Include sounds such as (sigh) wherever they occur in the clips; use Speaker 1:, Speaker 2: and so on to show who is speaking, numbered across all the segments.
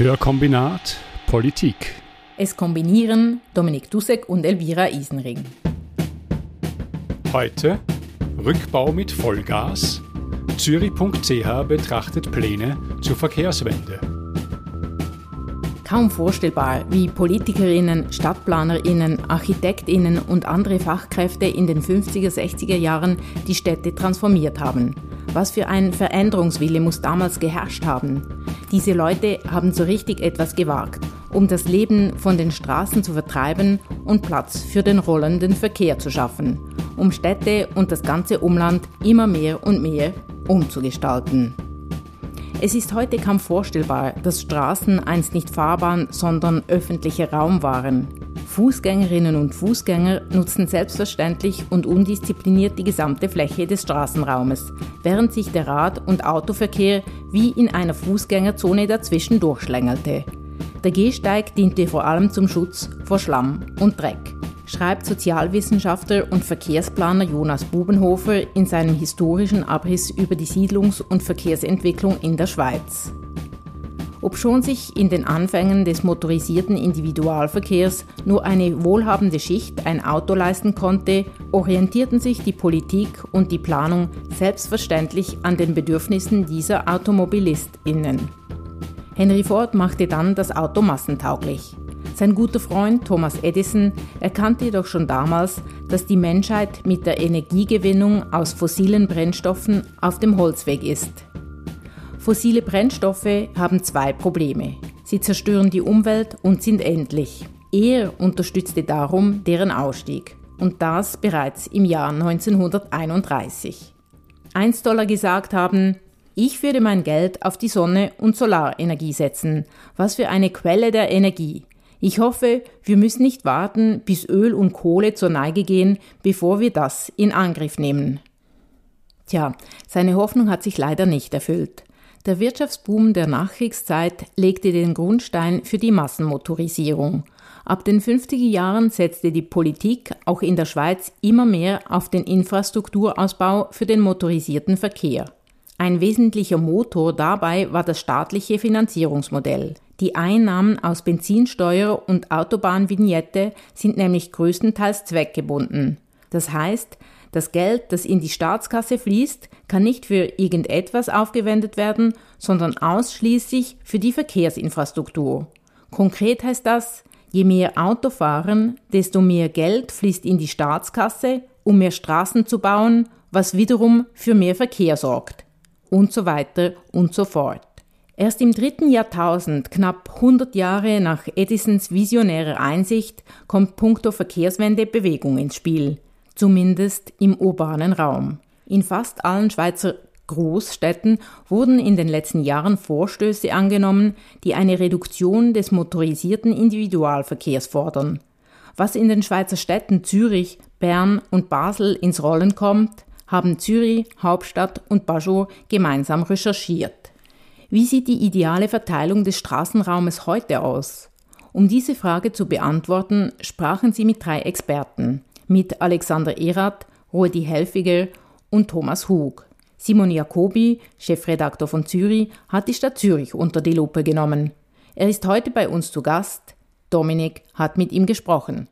Speaker 1: Hörkombinat Politik.
Speaker 2: Es kombinieren Dominik Dussek und Elvira Isenring.
Speaker 1: Heute Rückbau mit Vollgas. Zürich.ch betrachtet Pläne zur Verkehrswende.
Speaker 2: Kaum vorstellbar, wie Politikerinnen, Stadtplanerinnen, Architektinnen und andere Fachkräfte in den 50er, 60er Jahren die Städte transformiert haben. Was für ein Veränderungswille muss damals geherrscht haben? Diese Leute haben so richtig etwas gewagt, um das Leben von den Straßen zu vertreiben und Platz für den rollenden Verkehr zu schaffen, um Städte und das ganze Umland immer mehr und mehr umzugestalten. Es ist heute kaum vorstellbar, dass Straßen einst nicht Fahrbahn, sondern öffentlicher Raum waren. Fußgängerinnen und Fußgänger nutzen selbstverständlich und undiszipliniert die gesamte Fläche des Straßenraumes, während sich der Rad- und Autoverkehr wie in einer Fußgängerzone dazwischen durchschlängelte. Der Gehsteig diente vor allem zum Schutz vor Schlamm und Dreck schreibt Sozialwissenschaftler und Verkehrsplaner Jonas Bubenhofer in seinem historischen Abriss über die Siedlungs- und Verkehrsentwicklung in der Schweiz. Obschon sich in den Anfängen des motorisierten Individualverkehrs nur eine wohlhabende Schicht ein Auto leisten konnte, orientierten sich die Politik und die Planung selbstverständlich an den Bedürfnissen dieser Automobilistinnen. Henry Ford machte dann das Auto massentauglich. Sein guter Freund Thomas Edison erkannte jedoch schon damals, dass die Menschheit mit der Energiegewinnung aus fossilen Brennstoffen auf dem Holzweg ist. Fossile Brennstoffe haben zwei Probleme. Sie zerstören die Umwelt und sind endlich. Er unterstützte darum deren Ausstieg. Und das bereits im Jahr 1931. Einst soll gesagt haben, ich würde mein Geld auf die Sonne und Solarenergie setzen. Was für eine Quelle der Energie. Ich hoffe, wir müssen nicht warten, bis Öl und Kohle zur Neige gehen, bevor wir das in Angriff nehmen. Tja, seine Hoffnung hat sich leider nicht erfüllt. Der Wirtschaftsboom der Nachkriegszeit legte den Grundstein für die Massenmotorisierung. Ab den 50er Jahren setzte die Politik auch in der Schweiz immer mehr auf den Infrastrukturausbau für den motorisierten Verkehr. Ein wesentlicher Motor dabei war das staatliche Finanzierungsmodell. Die Einnahmen aus Benzinsteuer und Autobahnvignette sind nämlich größtenteils zweckgebunden. Das heißt, das Geld, das in die Staatskasse fließt, kann nicht für irgendetwas aufgewendet werden, sondern ausschließlich für die Verkehrsinfrastruktur. Konkret heißt das, je mehr Auto fahren, desto mehr Geld fließt in die Staatskasse, um mehr Straßen zu bauen, was wiederum für mehr Verkehr sorgt. Und so weiter und so fort. Erst im dritten Jahrtausend, knapp 100 Jahre nach Edisons visionärer Einsicht, kommt puncto Verkehrswende Bewegung ins Spiel, zumindest im urbanen Raum. In fast allen Schweizer Großstädten wurden in den letzten Jahren Vorstöße angenommen, die eine Reduktion des motorisierten Individualverkehrs fordern. Was in den Schweizer Städten Zürich, Bern und Basel ins Rollen kommt, haben Zürich, Hauptstadt und Bajau gemeinsam recherchiert. Wie sieht die ideale Verteilung des Straßenraumes heute aus? Um diese Frage zu beantworten, sprachen sie mit drei Experten, mit Alexander Erath, Rudi Helfiger und Thomas Hug. Simon Jacobi, Chefredaktor von Zürich, hat die Stadt Zürich unter die Lupe genommen. Er ist heute bei uns zu Gast. Dominik hat mit ihm gesprochen.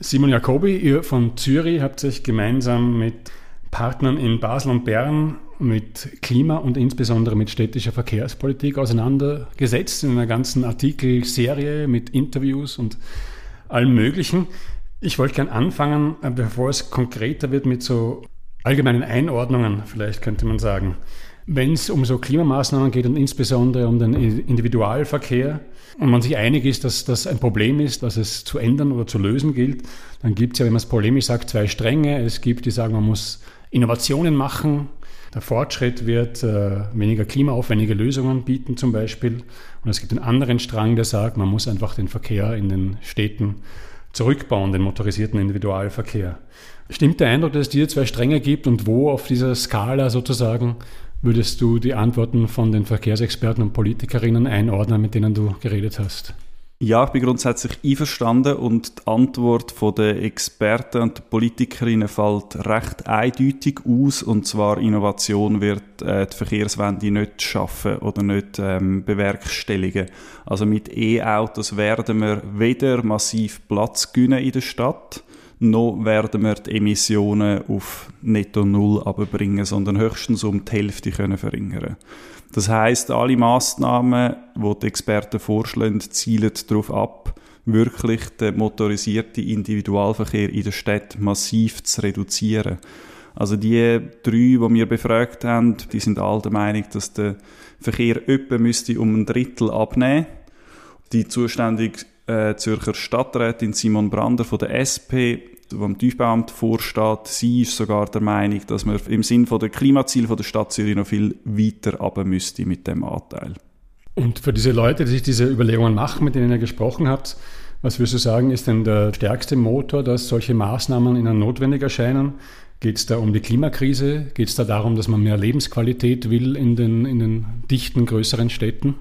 Speaker 1: Simon Jacobi, ihr von Zürich habt sich gemeinsam mit Partnern in Basel und Bern mit Klima und insbesondere mit städtischer Verkehrspolitik auseinandergesetzt in einer ganzen Artikelserie mit Interviews und allem Möglichen. Ich wollte gern anfangen, äh, bevor es konkreter wird, mit so allgemeinen Einordnungen, vielleicht könnte man sagen. Wenn es um so Klimamaßnahmen geht und insbesondere um den Individualverkehr und man sich einig ist, dass das ein Problem ist, das es zu ändern oder zu lösen gilt, dann gibt es ja, wenn man es polemisch sagt, zwei Stränge. Es gibt, die sagen, man muss Innovationen machen. Der Fortschritt wird äh, weniger klimaaufwendige Lösungen bieten zum Beispiel. Und es gibt einen anderen Strang, der sagt, man muss einfach den Verkehr in den Städten zurückbauen, den motorisierten Individualverkehr. Stimmt der Eindruck, dass es diese zwei Stränge gibt und wo auf dieser Skala sozusagen würdest du die Antworten von den Verkehrsexperten und Politikerinnen einordnen, mit denen du geredet hast?
Speaker 3: Ja, ich bin grundsätzlich einverstanden und die Antwort der Experten und der Politikerinnen fällt recht eindeutig aus und zwar Innovation wird äh, die Verkehrswende nicht schaffen oder nicht ähm, bewerkstelligen. Also mit E-Autos werden wir weder massiv Platz gewinnen in der Stadt, noch werden wir die Emissionen auf netto null abbringen, sondern höchstens um die Hälfte können verringern. Das heißt, alle Maßnahmen, die die Experten vorschlagen, zielen darauf ab, wirklich den motorisierten Individualverkehr in der Stadt massiv zu reduzieren. Also die drei, die wir befragt haben, die sind alle der Meinung, dass der Verkehr etwa müsste um ein Drittel abnehmen. Die zuständige äh, Zürcher Stadträtin Simon Brander von der SP wo im Tiefbauamt vorsteht, sie ist sogar der Meinung, dass man im Sinn der Klimaziele der Stadt Zürich noch viel weiter runter müsste mit dem Anteil.
Speaker 1: Und für diese Leute, die sich diese Überlegungen machen, mit denen ihr gesprochen habt, was würdest du sagen, ist denn der stärkste Motor, dass solche Maßnahmen ihnen notwendig erscheinen? Geht es da um die Klimakrise? Geht es da darum, dass man mehr Lebensqualität will in den, in den dichten, größeren Städten?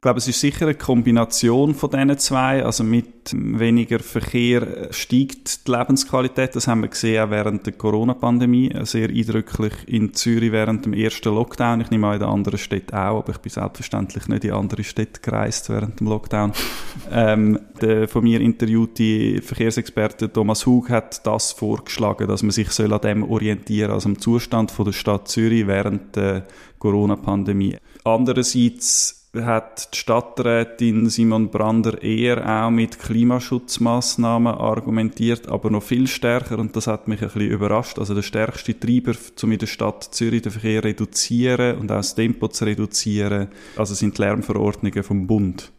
Speaker 3: Ich glaube, es ist sicher eine Kombination von diesen zwei. Also mit weniger Verkehr steigt die Lebensqualität. Das haben wir gesehen auch während der Corona-Pandemie. Sehr eindrücklich in Zürich während dem ersten Lockdown. Ich nehme an, in anderen Städten auch, aber ich bin selbstverständlich nicht in andere Städte gereist während dem Lockdown. (laughs) ähm, der von mir interviewte Verkehrsexperte Thomas Hug hat das vorgeschlagen, dass man sich soll an dem orientieren, also am Zustand von der Stadt Zürich während der Corona-Pandemie. Andererseits hat die Stadträtin Simon Brander eher auch mit Klimaschutzmaßnahmen argumentiert, aber noch viel stärker und das hat mich ein bisschen überrascht. Also der stärkste Treiber, um in der Stadt Zürich den Verkehr reduzieren und auch das Tempo zu reduzieren, also sind die Lärmverordnungen vom Bund.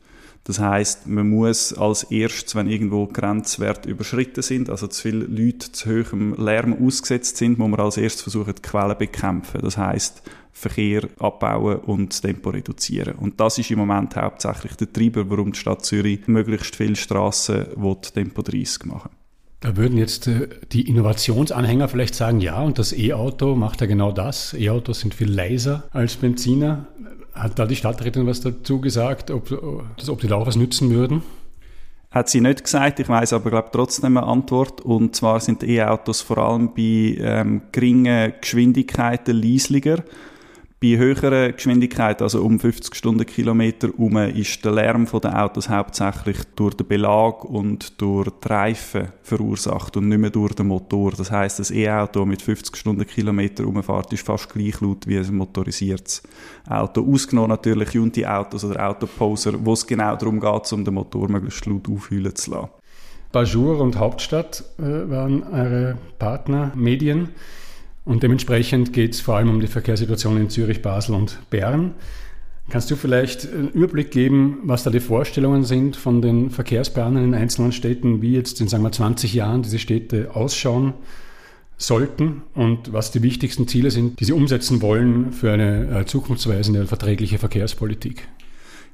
Speaker 3: Das heißt, man muss als erstes, wenn irgendwo Grenzwerte überschritten sind, also zu viele Leute zu hohem Lärm ausgesetzt sind, muss man als erstes versuchen, die Quellen bekämpfen. Das heißt, Verkehr abbauen und das Tempo reduzieren. Und das ist im Moment hauptsächlich der Treiber, warum die Stadt Zürich möglichst viele Strassen Tempo 30 machen
Speaker 1: da würden jetzt äh, die Innovationsanhänger vielleicht sagen, ja, und das E-Auto macht ja genau das. E-Autos sind viel leiser als Benziner. Hat da die Stadträtin was dazu gesagt, ob, ob die da auch was nützen würden?
Speaker 3: Hat sie nicht gesagt, ich weiß aber glaube trotzdem eine Antwort. Und zwar sind E-Autos vor allem bei ähm, geringen Geschwindigkeiten leislicher. Bei höheren Geschwindigkeiten, also um 50 Stundenkilometer herum, ist der Lärm der Autos hauptsächlich durch den Belag und durch die Reifen verursacht und nicht mehr durch den Motor. Das heißt, das E-Auto mit 50 Stundenkilometer umfährt, ist fast gleich laut wie ein motorisiertes Auto. Ausgenommen natürlich Junti-Autos oder Autoposer, wo es genau darum geht, um den Motor möglichst laut aufhüllen zu lassen.
Speaker 1: Bajur und Hauptstadt äh, waren eure Partner, Medien. Und dementsprechend geht es vor allem um die Verkehrssituation in Zürich, Basel und Bern. Kannst du vielleicht einen Überblick geben, was da die Vorstellungen sind von den Verkehrsplanern in einzelnen Städten, wie jetzt in sagen wir 20 Jahren diese Städte ausschauen sollten und was die wichtigsten Ziele sind, die sie umsetzen wollen für eine äh, zukunftsweisende verträgliche Verkehrspolitik?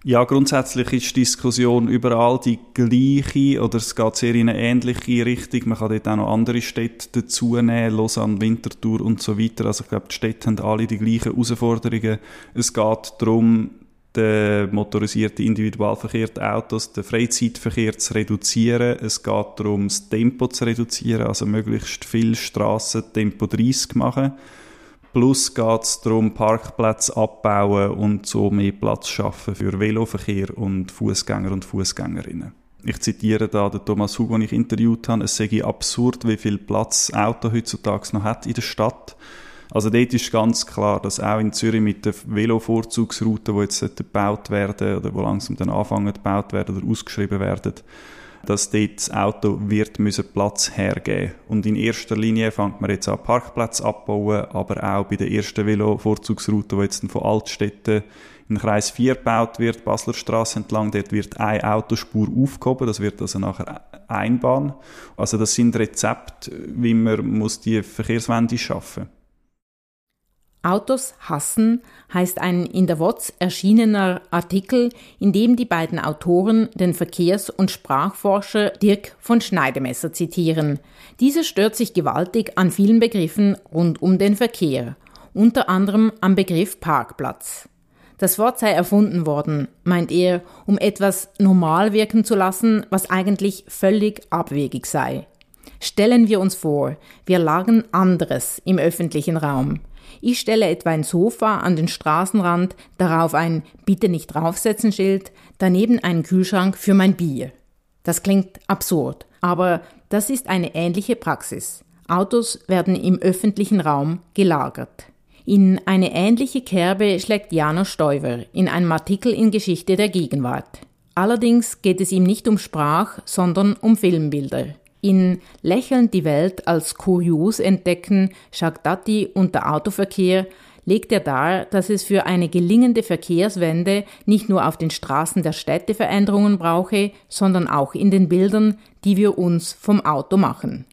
Speaker 3: Ja, grundsätzlich ist die Diskussion überall die gleiche oder es geht sehr in eine ähnliche Richtung. Man kann dort auch noch andere Städte dazu nehmen, Lausanne, Winterthur und so weiter. Also ich glaube, die Städte haben alle die gleichen Herausforderungen. Es geht darum, den motorisierten Individualverkehr, die Autos, den Freizeitverkehr zu reduzieren. Es geht darum, das Tempo zu reduzieren, also möglichst viel Strassen Tempo 30 machen. Plus geht es darum, Parkplätze abbauen und so mehr Platz schaffen für Veloverkehr und Fußgänger und Fußgängerinnen. Ich zitiere da den Thomas Hugo, den ich interviewt habe. Es sei absurd, wie viel Platz Auto heutzutage noch hat in der Stadt. Also dort ist ganz klar, dass auch in Zürich mit den Velo-Vorzugsrouten, die jetzt gebaut werden oder wo langsam dann anfangen gebaut werden oder ausgeschrieben werden, dass dort das Auto wird müssen Platz hergeben Und in erster Linie fängt man jetzt an Parkplätze abbauen, aber auch bei der ersten Velo-Vorzugsroute, die jetzt von Altstädten in Kreis 4 gebaut wird, Basler Straße entlang, dort wird eine Autospur aufgehoben, das wird also nachher Einbahn. Also das sind Rezepte, wie man muss die Verkehrswende schaffen muss.
Speaker 2: Autos hassen heißt ein in der WOTS erschienener Artikel, in dem die beiden Autoren den Verkehrs- und Sprachforscher Dirk von Schneidemesser zitieren. Dieser stört sich gewaltig an vielen Begriffen rund um den Verkehr, unter anderem am Begriff Parkplatz. Das Wort sei erfunden worden, meint er, um etwas normal wirken zu lassen, was eigentlich völlig abwegig sei. Stellen wir uns vor, wir lagen anderes im öffentlichen Raum. Ich stelle etwa ein Sofa an den Straßenrand, darauf ein Bitte nicht draufsetzen Schild, daneben einen Kühlschrank für mein Bier. Das klingt absurd, aber das ist eine ähnliche Praxis. Autos werden im öffentlichen Raum gelagert. In eine ähnliche Kerbe schlägt Janos Stoiver in einem Artikel in Geschichte der Gegenwart. Allerdings geht es ihm nicht um Sprach, sondern um Filmbilder. In Lächelnd die Welt als kurios entdecken, Shagdati und der Autoverkehr legt er dar, dass es für eine gelingende Verkehrswende nicht nur auf den Straßen der Städte Veränderungen brauche, sondern auch in den Bildern, die wir uns vom Auto machen.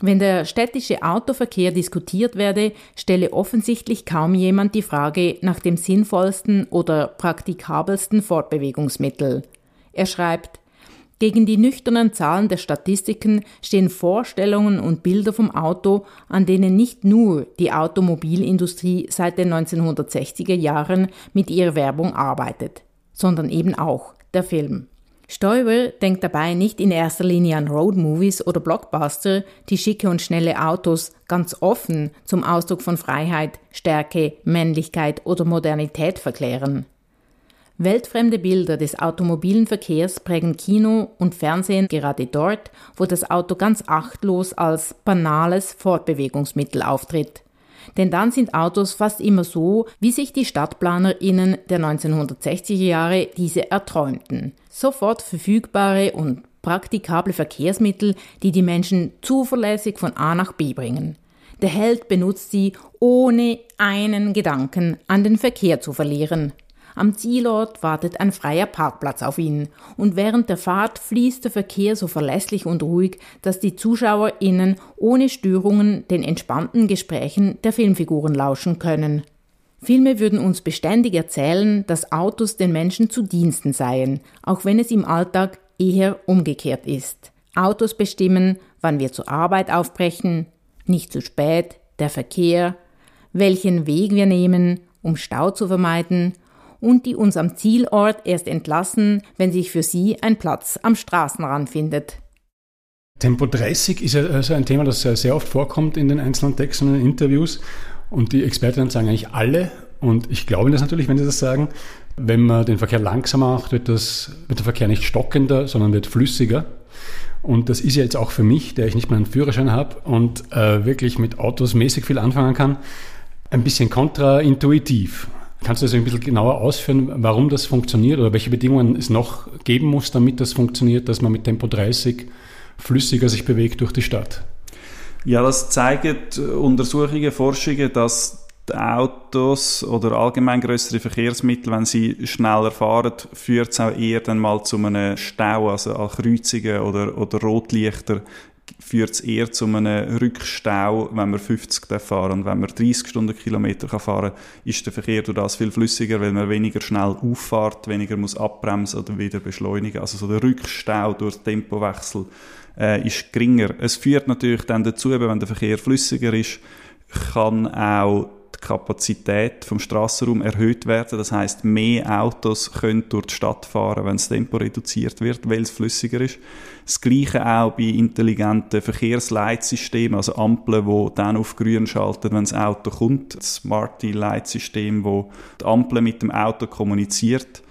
Speaker 2: Wenn der städtische Autoverkehr diskutiert werde, stelle offensichtlich kaum jemand die Frage nach dem sinnvollsten oder praktikabelsten Fortbewegungsmittel. Er schreibt, gegen die nüchternen Zahlen der Statistiken stehen Vorstellungen und Bilder vom Auto, an denen nicht nur die Automobilindustrie seit den 1960er Jahren mit ihrer Werbung arbeitet, sondern eben auch der Film. Stoiber denkt dabei nicht in erster Linie an Roadmovies oder Blockbuster, die schicke und schnelle Autos ganz offen zum Ausdruck von Freiheit, Stärke, Männlichkeit oder Modernität verklären. Weltfremde Bilder des automobilen Verkehrs prägen Kino und Fernsehen gerade dort, wo das Auto ganz achtlos als banales Fortbewegungsmittel auftritt. Denn dann sind Autos fast immer so, wie sich die StadtplanerInnen der 1960er Jahre diese erträumten. Sofort verfügbare und praktikable Verkehrsmittel, die die Menschen zuverlässig von A nach B bringen. Der Held benutzt sie, ohne einen Gedanken an den Verkehr zu verlieren. Am Zielort wartet ein freier Parkplatz auf ihn und während der Fahrt fließt der Verkehr so verlässlich und ruhig, dass die ZuschauerInnen ohne Störungen den entspannten Gesprächen der Filmfiguren lauschen können. Filme würden uns beständig erzählen, dass Autos den Menschen zu Diensten seien, auch wenn es im Alltag eher umgekehrt ist. Autos bestimmen, wann wir zur Arbeit aufbrechen, nicht zu spät, der Verkehr, welchen Weg wir nehmen, um Stau zu vermeiden und die uns am Zielort erst entlassen, wenn sich für sie ein Platz am Straßenrand findet.
Speaker 1: Tempo 30 ist ja also ein Thema, das sehr oft vorkommt in den einzelnen Texten und Interviews. Und die Expertinnen sagen eigentlich alle, und ich glaube das natürlich, wenn sie das sagen, wenn man den Verkehr langsamer macht, wird, das, wird der Verkehr nicht stockender, sondern wird flüssiger. Und das ist ja jetzt auch für mich, der ich nicht mal einen Führerschein habe und äh, wirklich mit Autos mäßig viel anfangen kann, ein bisschen kontraintuitiv. Kannst du das ein bisschen genauer ausführen, warum das funktioniert oder welche Bedingungen es noch geben muss, damit das funktioniert, dass man mit Tempo 30 flüssiger sich bewegt durch die Stadt?
Speaker 3: Ja, das zeigen Untersuchungen, Forschungen, dass Autos oder allgemein größere Verkehrsmittel, wenn sie schneller fahren, führt es auch eher dann mal zu einem Stau, also an Kreuzungen oder, oder Rotlichter führt es eher zu einem Rückstau, wenn man 50 fahren Und wenn man 30 Stundenkilometer fahren kann, ist der Verkehr durch das viel flüssiger, weil man weniger schnell auffährt, weniger muss abbremsen oder wieder beschleunigen. Also so der Rückstau durch Tempowechsel äh, ist geringer. Es führt natürlich dann dazu, wenn der Verkehr flüssiger ist, kann auch die Kapazität vom Straßenraum erhöht werden. Das heißt, mehr Autos können durch die Stadt fahren, wenn das Tempo reduziert wird, weil es flüssiger ist. Das Gleiche auch bei intelligenten Verkehrsleitsystemen, also Ampeln, wo dann auf grün schalten, wenn das Auto kommt. Das Smarty Leitsystem, wo die Ampel mit dem Auto kommuniziert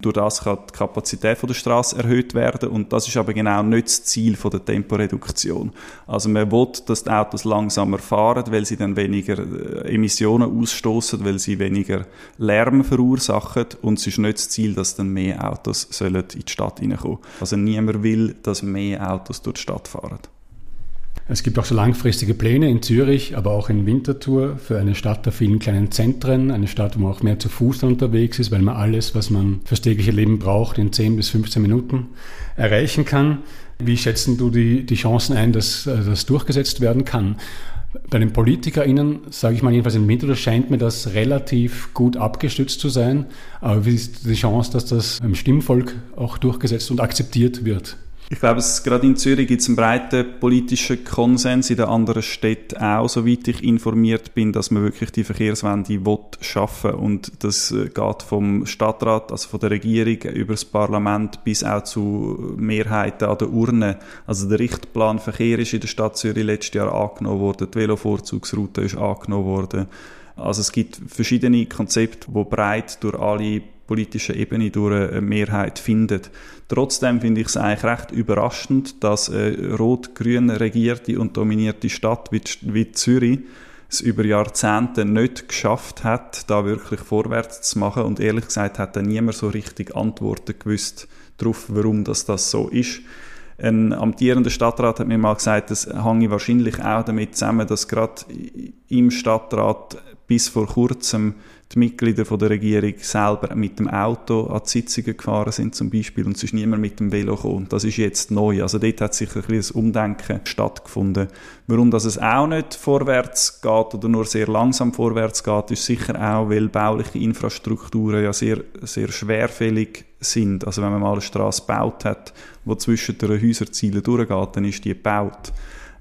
Speaker 3: durch das kann die Kapazität der Straße erhöht werden und das ist aber genau nicht das Ziel der Temporeduktion. Also man will, dass die Autos langsamer fahren, weil sie dann weniger äh, Emissionen ausstoßen, weil sie weniger Lärm verursachen und es ist nicht das Ziel, dass dann mehr Autos sollen in die Stadt reinkommen. Also niemand will, dass mehr Autos durch die Stadt fahren.
Speaker 1: Es gibt auch so langfristige Pläne in Zürich, aber auch in Winterthur für eine Stadt der vielen kleinen Zentren, eine Stadt, wo man auch mehr zu Fuß unterwegs ist, weil man alles, was man fürs tägliche Leben braucht, in 10 bis 15 Minuten erreichen kann. Wie schätzen du die, die Chancen ein, dass äh, das durchgesetzt werden kann? Bei den PolitikerInnen, sage ich mal jedenfalls in Winterthur, scheint mir das relativ gut abgestützt zu sein. Aber wie ist die Chance, dass das im Stimmvolk auch durchgesetzt und akzeptiert wird?
Speaker 3: Ich glaube, es, gerade in Zürich gibt es einen breiten politischen Konsens, in den anderen Städten auch, soweit ich informiert bin, dass man wirklich die Verkehrswende will schaffen Und das äh, geht vom Stadtrat, also von der Regierung, über das Parlament bis auch zu Mehrheiten an der Urne. Also der Richtplan Verkehr ist in der Stadt Zürich letztes Jahr angenommen worden, die Velovorzugsroute ist angenommen worden. Also es gibt verschiedene Konzepte, die breit durch alle politischen Ebene durch eine Mehrheit findet. Trotzdem finde ich es eigentlich recht überraschend, dass eine rot-grün regierte und dominierte Stadt wie, wie Zürich es über Jahrzehnte nicht geschafft hat, da wirklich vorwärts zu machen. Und ehrlich gesagt hat dann niemand so richtig Antworten gewusst darauf, warum das, das so ist. Ein amtierender Stadtrat hat mir mal gesagt, das hänge wahrscheinlich auch damit zusammen, dass gerade im Stadtrat bis vor kurzem die Mitglieder von der Regierung selber mit dem Auto an die Sitzungen gefahren sind zum Beispiel und es ist niemand mit dem Velo gekommen. Das ist jetzt neu. Also dort hat sicher ein bisschen Umdenken stattgefunden. Warum dass es auch nicht vorwärts geht oder nur sehr langsam vorwärts geht, ist sicher auch, weil bauliche Infrastrukturen ja sehr, sehr schwerfällig sind. Also wenn man mal eine Straße gebaut hat, wo zwischen den Häuserzielen durchgeht, dann ist die gebaut.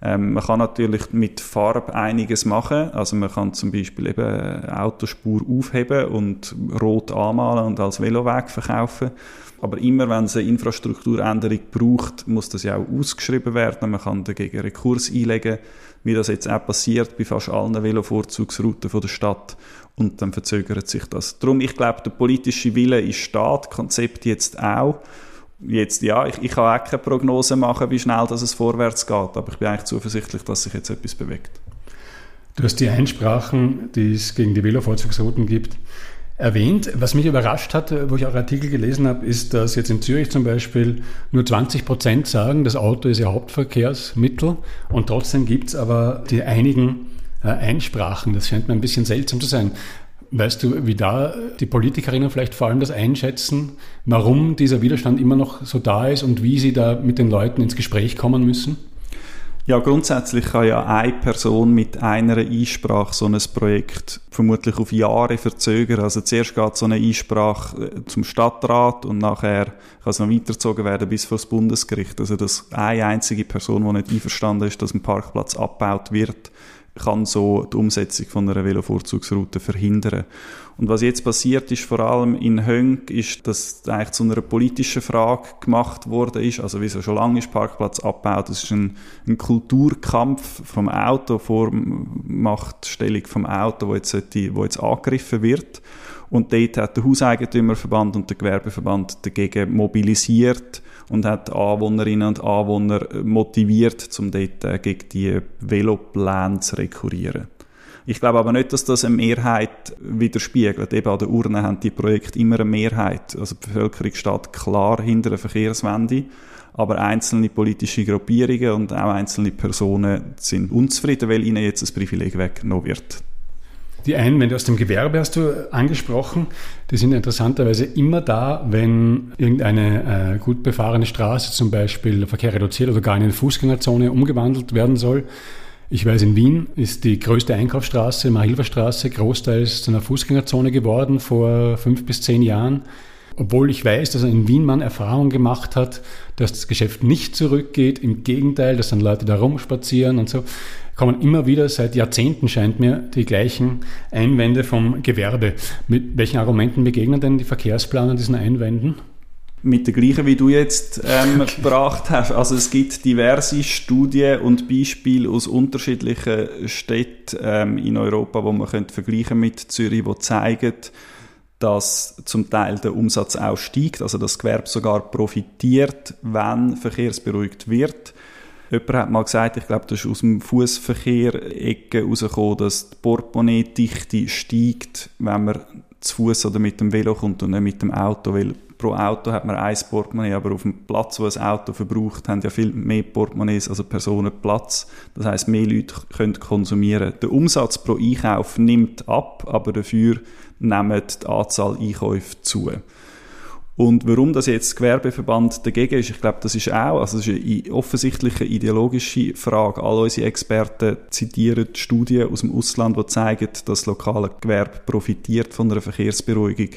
Speaker 3: Ähm, man kann natürlich mit Farbe einiges machen. Also man kann zum Beispiel eben Autospur aufheben und rot anmalen und als Veloweg verkaufen. Aber immer wenn es eine Infrastrukturänderung braucht, muss das ja auch ausgeschrieben werden. Man kann dagegen Rekurs einlegen, wie das jetzt auch passiert bei fast allen Velovorzugsrouten der Stadt. Und dann verzögert sich das. Darum, ich glaube, der politische Wille ist da, das Konzept jetzt auch jetzt, ja, ich, ich kann auch keine Prognose machen, wie schnell das es vorwärts geht, aber ich bin eigentlich zuversichtlich, dass sich jetzt etwas bewegt.
Speaker 1: Du hast die Einsprachen, die es gegen die Velovorzugsrouten gibt, erwähnt. Was mich überrascht hat, wo ich auch Artikel gelesen habe, ist, dass jetzt in Zürich zum Beispiel nur 20 Prozent sagen, das Auto ist ihr Hauptverkehrsmittel und trotzdem gibt es aber die einigen äh, Einsprachen. Das scheint mir ein bisschen seltsam zu sein. Weißt du, wie da die Politikerinnen vielleicht vor allem das einschätzen, warum dieser Widerstand immer noch so da ist und wie sie da mit den Leuten ins Gespräch kommen müssen?
Speaker 3: Ja, grundsätzlich kann ja eine Person mit einer Einsprache so ein Projekt vermutlich auf Jahre verzögern. Also zuerst geht so eine Einsprache äh, zum Stadtrat und nachher kann es noch weitergezogen werden bis vor das Bundesgericht. Also dass eine einzige Person, die nicht einverstanden ist, dass ein Parkplatz abgebaut wird, kann so die Umsetzung von einer Velovorzugsroute verhindern. Und was jetzt passiert ist, vor allem in Hönk, ist, dass eigentlich zu einer politischen Frage gemacht worden ist. Also wieso schon lange ist Parkplatz abgebaut? Das ist ein, ein Kulturkampf vom Auto vor Machtstellung vom Auto, wo jetzt, wo jetzt angegriffen wird. Und dort hat der Hauseigentümerverband und der Gewerbeverband dagegen mobilisiert und hat Anwohnerinnen und Anwohner motiviert, um dort äh, gegen die Velopläne zu rekurrieren. Ich glaube aber nicht, dass das eine Mehrheit widerspiegelt. Eben an der Urne haben die Projekte immer eine Mehrheit. Also die Bevölkerung steht klar hinter der Verkehrswende. Aber einzelne politische Gruppierungen und auch einzelne Personen sind unzufrieden, weil ihnen jetzt das Privileg weggenommen wird.
Speaker 1: Die Einwände aus dem Gewerbe hast du angesprochen. Die sind interessanterweise immer da, wenn irgendeine äh, gut befahrene Straße zum Beispiel Verkehr reduziert oder gar in eine Fußgängerzone umgewandelt werden soll. Ich weiß, in Wien ist die größte Einkaufsstraße, Mahilferstraße, großteils zu einer Fußgängerzone geworden vor fünf bis zehn Jahren. Obwohl ich weiß, dass in Wien man Erfahrung gemacht hat, dass das Geschäft nicht zurückgeht, im Gegenteil, dass dann Leute da rumspazieren und so kommen immer wieder seit Jahrzehnten, scheint mir, die gleichen Einwände vom Gewerbe. Mit welchen Argumenten begegnen denn die Verkehrsplaner diesen Einwänden?
Speaker 3: mit der gleichen, wie du jetzt ähm, (laughs) okay. gebracht hast. Also es gibt diverse Studien und Beispiele aus unterschiedlichen Städten ähm, in Europa, wo man könnte vergleichen mit Zürich, wo zeigen, dass zum Teil der Umsatz auch steigt, also das Gewerbe sogar profitiert, wenn verkehrsberuhigt wird. Jemand hat mal gesagt, ich glaube, das ist aus dem Fußverkehr-Ecke herausgekommen, dass die Portemonnaie-Dichte steigt, wenn man zu Fuß oder mit dem Velo kommt und nicht mit dem Auto, weil pro Auto hat man ein Portemonnaie, aber auf dem Platz, wo ein Auto verbraucht, haben ja viel mehr Portemonnaies, also Personen Platz. Das heißt, mehr Leute können konsumieren. Der Umsatz pro Einkauf nimmt ab, aber dafür nimmt die Anzahl Einkäufe zu. Und warum das jetzt Gewerbeverband dagegen ist, ich glaube, das ist auch, also das ist eine offensichtliche ideologische Frage. All unsere Experten zitieren Studien aus dem Ausland, die zeigen, dass das lokale Gewerbe profitiert von einer Verkehrsberuhigung.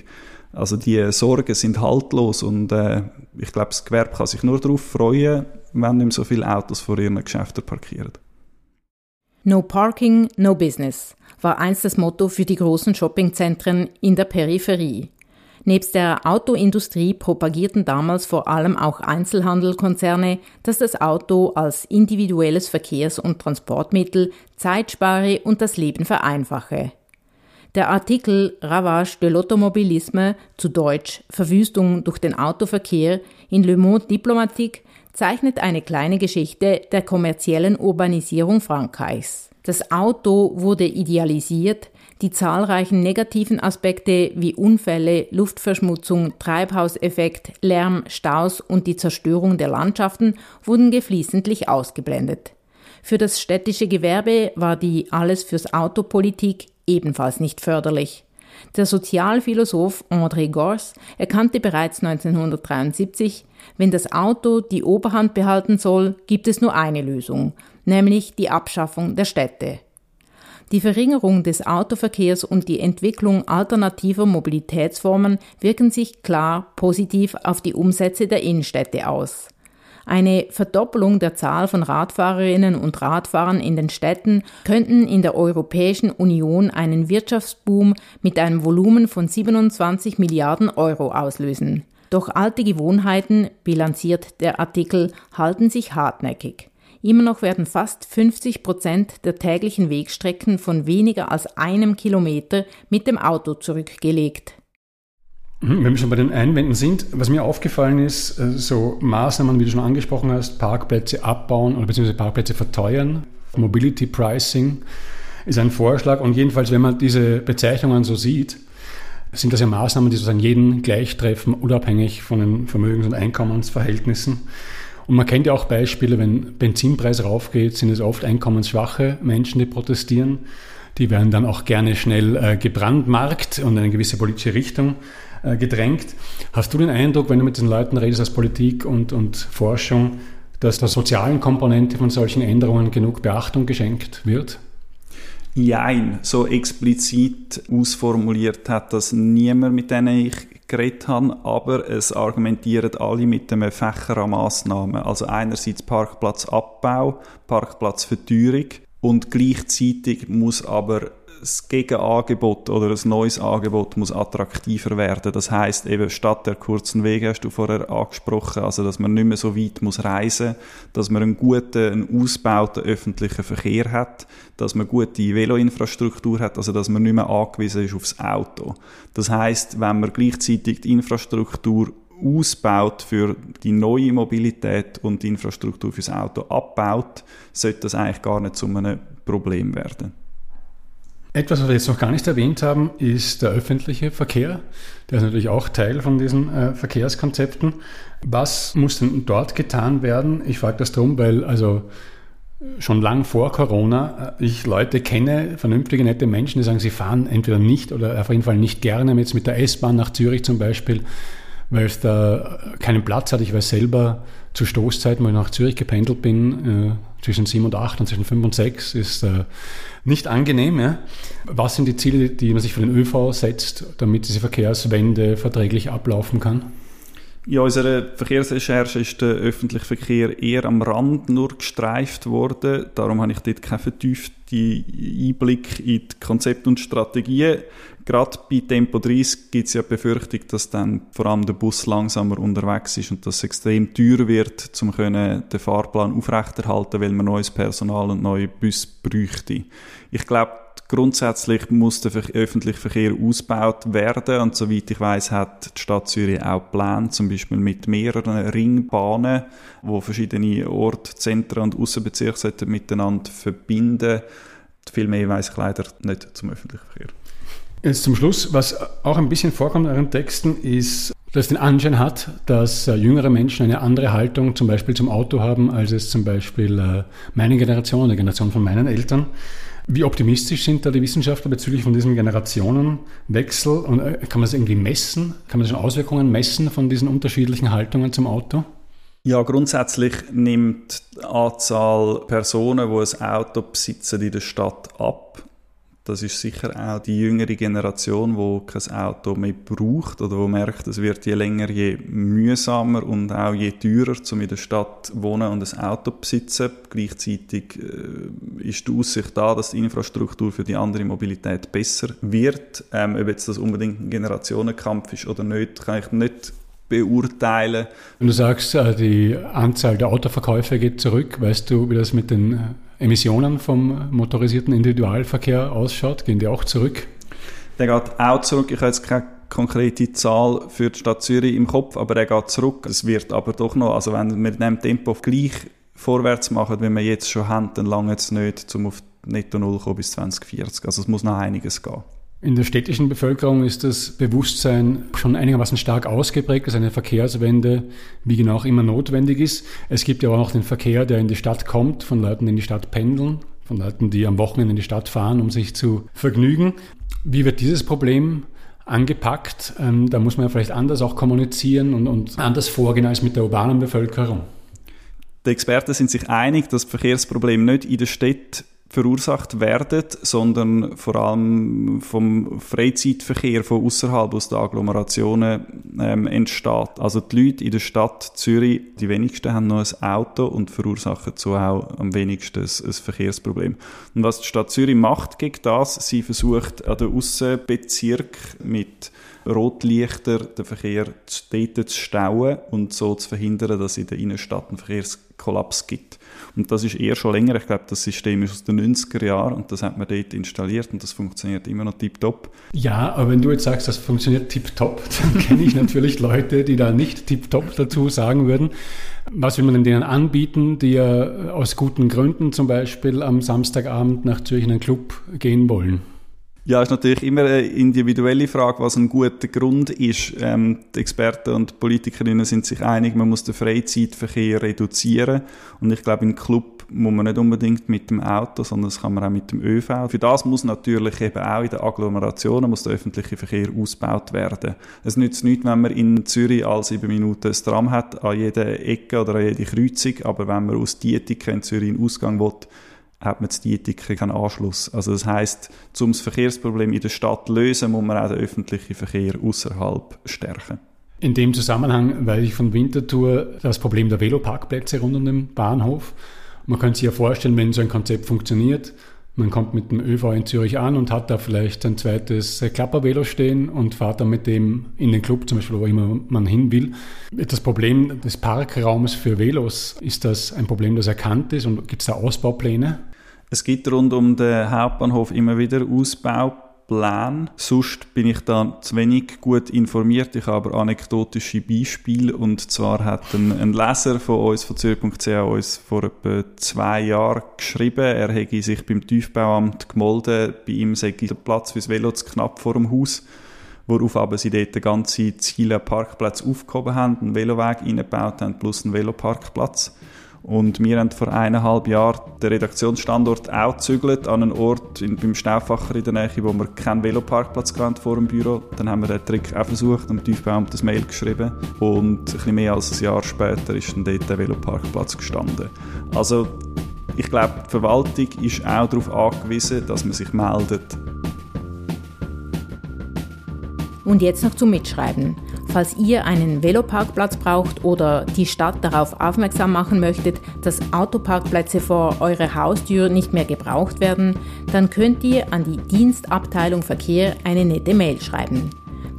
Speaker 3: Also die Sorgen sind haltlos und äh, ich glaube, das Gewerbe kann sich nur darauf freuen, wenn nicht so viele Autos vor ihren Geschäften parkieren.
Speaker 2: No Parking, no Business war einst das Motto für die großen Shoppingzentren in der Peripherie. Nebst der Autoindustrie propagierten damals vor allem auch Einzelhandelkonzerne, dass das Auto als individuelles Verkehrs- und Transportmittel Zeit spare und das Leben vereinfache. Der Artikel Ravage de l'automobilisme, zu Deutsch Verwüstung durch den Autoverkehr in Le Monde Diplomatique zeichnet eine kleine Geschichte der kommerziellen Urbanisierung Frankreichs. Das Auto wurde idealisiert, die zahlreichen negativen Aspekte wie Unfälle, Luftverschmutzung, Treibhauseffekt, Lärm, Staus und die Zerstörung der Landschaften wurden geflissentlich ausgeblendet. Für das städtische Gewerbe war die Alles fürs Auto Politik ebenfalls nicht förderlich. Der Sozialphilosoph André Gors erkannte bereits 1973, wenn das Auto die Oberhand behalten soll, gibt es nur eine Lösung, nämlich die Abschaffung der Städte. Die Verringerung des Autoverkehrs und die Entwicklung alternativer Mobilitätsformen wirken sich klar positiv auf die Umsätze der Innenstädte aus. Eine Verdoppelung der Zahl von Radfahrerinnen und Radfahrern in den Städten könnten in der Europäischen Union einen Wirtschaftsboom mit einem Volumen von 27 Milliarden Euro auslösen. Doch alte Gewohnheiten, bilanziert der Artikel, halten sich hartnäckig. Immer noch werden fast 50 Prozent der täglichen Wegstrecken von weniger als einem Kilometer mit dem Auto zurückgelegt.
Speaker 1: Mhm, wenn wir schon bei den Einwänden sind, was mir aufgefallen ist, äh, so Maßnahmen, wie du schon angesprochen hast, Parkplätze abbauen oder beziehungsweise Parkplätze verteuern, Mobility Pricing ist ein Vorschlag und jedenfalls, wenn man diese Bezeichnungen so sieht, sind das ja Maßnahmen, die sozusagen jeden gleich treffen, unabhängig von den Vermögens- und Einkommensverhältnissen. Und man kennt ja auch Beispiele, wenn Benzinpreis raufgeht, sind es oft einkommensschwache Menschen, die protestieren. Die werden dann auch gerne schnell äh, gebrandmarkt und in eine gewisse politische Richtung äh, gedrängt. Hast du den Eindruck, wenn du mit den Leuten redest aus Politik und, und Forschung, dass der sozialen Komponente von solchen Änderungen genug Beachtung geschenkt wird?
Speaker 3: Jein, so explizit ausformuliert hat das niemand, mit denen ich geredet habe, aber es argumentieren alle mit einem Fächer an Massnahmen. Also einerseits Parkplatzabbau, Parkplatzverteuerung und gleichzeitig muss aber das Gegenangebot oder ein neues Angebot muss attraktiver werden. Das heißt eben statt der kurzen Wege hast du vorher angesprochen, also dass man nicht mehr so weit muss reisen, dass man einen guten, einen ausgebauten öffentlichen Verkehr hat, dass man gute Veloinfrastruktur hat, also dass man nicht mehr angewiesen ist aufs Auto. Das heißt, wenn man gleichzeitig die Infrastruktur ausbaut für die neue Mobilität und die Infrastruktur fürs Auto abbaut, sollte das eigentlich gar nicht zu einem Problem werden.
Speaker 1: Etwas, was wir jetzt noch gar nicht erwähnt haben, ist der öffentliche Verkehr. Der ist natürlich auch Teil von diesen äh, Verkehrskonzepten. Was muss denn dort getan werden? Ich frage das darum, weil also schon lang vor Corona äh, ich Leute kenne, vernünftige, nette Menschen, die sagen, sie fahren entweder nicht oder auf jeden Fall nicht gerne jetzt mit der S-Bahn nach Zürich zum Beispiel, weil es da keinen Platz hat. Ich weiß selber, zu Stoßzeiten, wo ich nach Zürich gependelt bin, äh, zwischen 7 und 8 und zwischen 5 und 6, ist äh, nicht angenehm. Was sind die Ziele, die man sich für den ÖV setzt, damit diese Verkehrswende verträglich ablaufen kann?
Speaker 3: Ja, unserer Verkehrsrecherche ist der öffentliche Verkehr eher am Rand nur gestreift worden. Darum habe ich dort keinen vertieften Einblick in die Konzepte und Strategien. Gerade bei Tempo 30 gibt es ja die Befürchtung, dass dann vor allem der Bus langsamer unterwegs ist und dass es extrem teuer wird, um den Fahrplan aufrechterhalten, weil man neues Personal und neue Bus bräuchte. Ich glaube, Grundsätzlich muss der öffentliche Verkehr ausgebaut werden und soweit ich weiß, hat die Stadt Zürich auch Pläne, zum Beispiel mit mehreren Ringbahnen, wo verschiedene Orte, Zentren und Aussenbezirke miteinander verbinden. Viel mehr weiß ich leider nicht zum öffentlichen Verkehr.
Speaker 1: Jetzt zum Schluss, was auch ein bisschen vorkommt in euren Texten, ist, dass es den Anschein hat, dass äh, jüngere Menschen eine andere Haltung zum Beispiel zum Auto haben, als es zum Beispiel äh, meine Generation, die Generation von meinen Eltern. Wie optimistisch sind da die Wissenschaftler bezüglich von diesem Generationenwechsel? Und äh, kann man das irgendwie messen? Kann man schon Auswirkungen messen von diesen unterschiedlichen Haltungen zum Auto?
Speaker 3: Ja, grundsätzlich nimmt die Anzahl Personen, die ein Auto besitzen in der Stadt ab. Das ist sicher auch die jüngere Generation, die kein Auto mehr braucht oder wo merkt, es wird je länger, je mühsamer und auch je teurer, um in der Stadt wohnen und ein Auto besitzen. Gleichzeitig äh, ist die Aussicht da, dass die Infrastruktur für die andere Mobilität besser wird. Ähm, ob jetzt das unbedingt ein Generationenkampf ist oder nicht, kann ich nicht beurteilen.
Speaker 1: Wenn du sagst, äh, die Anzahl der Autoverkäufe geht zurück, weißt du, wie das mit den äh, Emissionen vom motorisierten Individualverkehr ausschaut? Gehen die auch zurück?
Speaker 3: Der geht auch zurück. Ich habe jetzt keine konkrete Zahl für die Stadt Zürich im Kopf, aber er geht zurück. Es wird aber doch noch, also wenn wir mit dem Tempo gleich vorwärts machen, wie wir jetzt schon haben, dann lange es nicht, um auf Netto Null kommen bis 2040. Also es muss noch einiges gehen.
Speaker 1: In der städtischen Bevölkerung ist das Bewusstsein schon einigermaßen stark ausgeprägt, dass eine Verkehrswende wie genau auch immer notwendig ist. Es gibt ja auch noch den Verkehr, der in die Stadt kommt, von Leuten, die in die Stadt pendeln, von Leuten, die am Wochenende in die Stadt fahren, um sich zu vergnügen. Wie wird dieses Problem angepackt? Ähm, da muss man ja vielleicht anders auch kommunizieren und, und anders vorgehen als mit der urbanen Bevölkerung.
Speaker 3: Die Experten sind sich einig, dass das Verkehrsproblem nicht in der Stadt verursacht werden, sondern vor allem vom Freizeitverkehr von außerhalb aus den Agglomerationen ähm, entsteht. Also die Leute in der Stadt Zürich, die wenigsten haben noch ein Auto und verursachen so auch am wenigsten ein, ein Verkehrsproblem. Und was die Stadt Zürich macht gegen das, sie versucht an den Aussenbezirk mit Rotlichter den Verkehr dort zu stauen und so zu verhindern, dass in der Innenstadt einen Verkehrskollaps gibt. Und das ist eher schon länger. Ich glaube, das System ist aus den 90er Jahren und das hat man dort installiert und das funktioniert immer noch tiptop.
Speaker 1: Ja, aber wenn du jetzt sagst, das funktioniert tiptop, (laughs) dann kenne ich natürlich Leute, die da nicht tiptop dazu sagen würden. Was will man denn denen anbieten, die ja aus guten Gründen zum Beispiel am Samstagabend nach Zürich in einen Club gehen wollen?
Speaker 3: Ja, ist natürlich immer eine individuelle Frage, was ein guter Grund ist. Ähm, die Experten und Politikerinnen sind sich einig, man muss den Freizeitverkehr reduzieren. Und ich glaube, im Club muss man nicht unbedingt mit dem Auto, sondern das kann man auch mit dem ÖV. Für das muss natürlich eben auch in den Agglomerationen muss der öffentliche Verkehr ausgebaut werden. Es nützt nichts, wenn man in Zürich alle sieben Minuten ein Tram hat, an jeder Ecke oder an jeder Kreuzung, aber wenn man aus Dietika in Zürich einen Ausgang will, hat man zu Dietik keinen Anschluss. Also das heißt, um das Verkehrsproblem in der Stadt zu lösen, muss man auch den öffentlichen Verkehr außerhalb stärken.
Speaker 1: In dem Zusammenhang weiß ich von Winterthur das Problem der Veloparkplätze rund um den Bahnhof. Man könnte sich ja vorstellen, wenn so ein Konzept funktioniert, man kommt mit dem ÖV in Zürich an und hat da vielleicht ein zweites Klappervelo stehen und fährt dann mit dem in den Club, zum Beispiel, wo immer man hin will. Das Problem des Parkraumes für Velos, ist das ein Problem, das erkannt ist und gibt es da Ausbaupläne?
Speaker 3: Es gibt rund um den Hauptbahnhof immer wieder Ausbaupläne. Sonst bin ich da zu wenig gut informiert. Ich habe aber anekdotische Beispiele. Und zwar hat ein, ein Leser von uns, von Zürich.ch, uns vor etwa zwei Jahren geschrieben, er hätte sich beim Tiefbauamt gemolden, bei ihm sei der Platz fürs Velo zu knapp vor dem Haus worauf aber sie dort den ganzen Ziele Parkplatz aufgehoben haben, einen Veloweg eingebaut haben, plus einen Veloparkplatz. Und wir haben vor eineinhalb Jahren den Redaktionsstandort auch gezügelt an einen Ort in, beim Stauffacher in der Nähe, wo wir keinen Veloparkplatz vor dem Büro. Dann haben wir den Trick auch versucht, am Tiefbauamt das Mail geschrieben und ein bisschen mehr als ein Jahr später ist dann dort der Veloparkplatz gestanden. Also ich glaube, die Verwaltung ist auch darauf angewiesen, dass man sich meldet.
Speaker 2: Und jetzt noch zum Mitschreiben. Falls ihr einen Veloparkplatz braucht oder die Stadt darauf aufmerksam machen möchtet, dass Autoparkplätze vor eurer Haustür nicht mehr gebraucht werden, dann könnt ihr an die Dienstabteilung Verkehr eine nette Mail schreiben.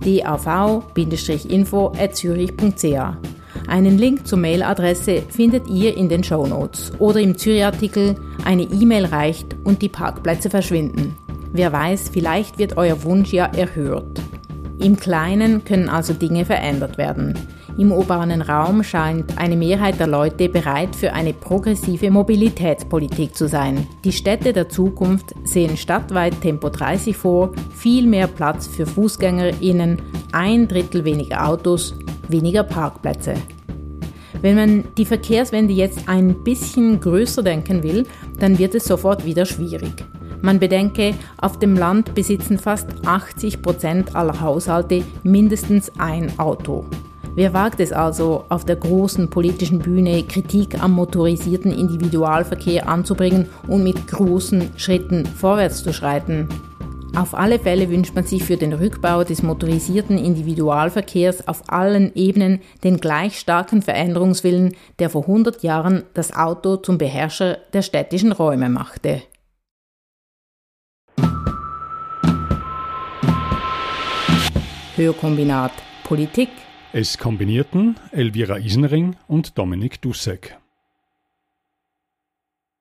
Speaker 2: dav-info.zürich.ch einen Link zur Mailadresse findet ihr in den Show Notes oder im Zürich-Artikel Eine E-Mail reicht und die Parkplätze verschwinden. Wer weiß, vielleicht wird euer Wunsch ja erhört. Im Kleinen können also Dinge verändert werden. Im urbanen Raum scheint eine Mehrheit der Leute bereit für eine progressive Mobilitätspolitik zu sein. Die Städte der Zukunft sehen stadtweit Tempo 30 vor, viel mehr Platz für Fußgängerinnen, ein Drittel weniger Autos, weniger Parkplätze. Wenn man die Verkehrswende jetzt ein bisschen größer denken will, dann wird es sofort wieder schwierig. Man bedenke, auf dem Land besitzen fast 80 Prozent aller Haushalte mindestens ein Auto. Wer wagt es also, auf der großen politischen Bühne Kritik am motorisierten Individualverkehr anzubringen und mit großen Schritten vorwärts zu schreiten? Auf alle Fälle wünscht man sich für den Rückbau des motorisierten Individualverkehrs auf allen Ebenen den gleich starken Veränderungswillen, der vor 100 Jahren das Auto zum Beherrscher der städtischen Räume machte. Hörkombinat Politik.
Speaker 1: Es kombinierten Elvira Isenring und Dominik Dussek.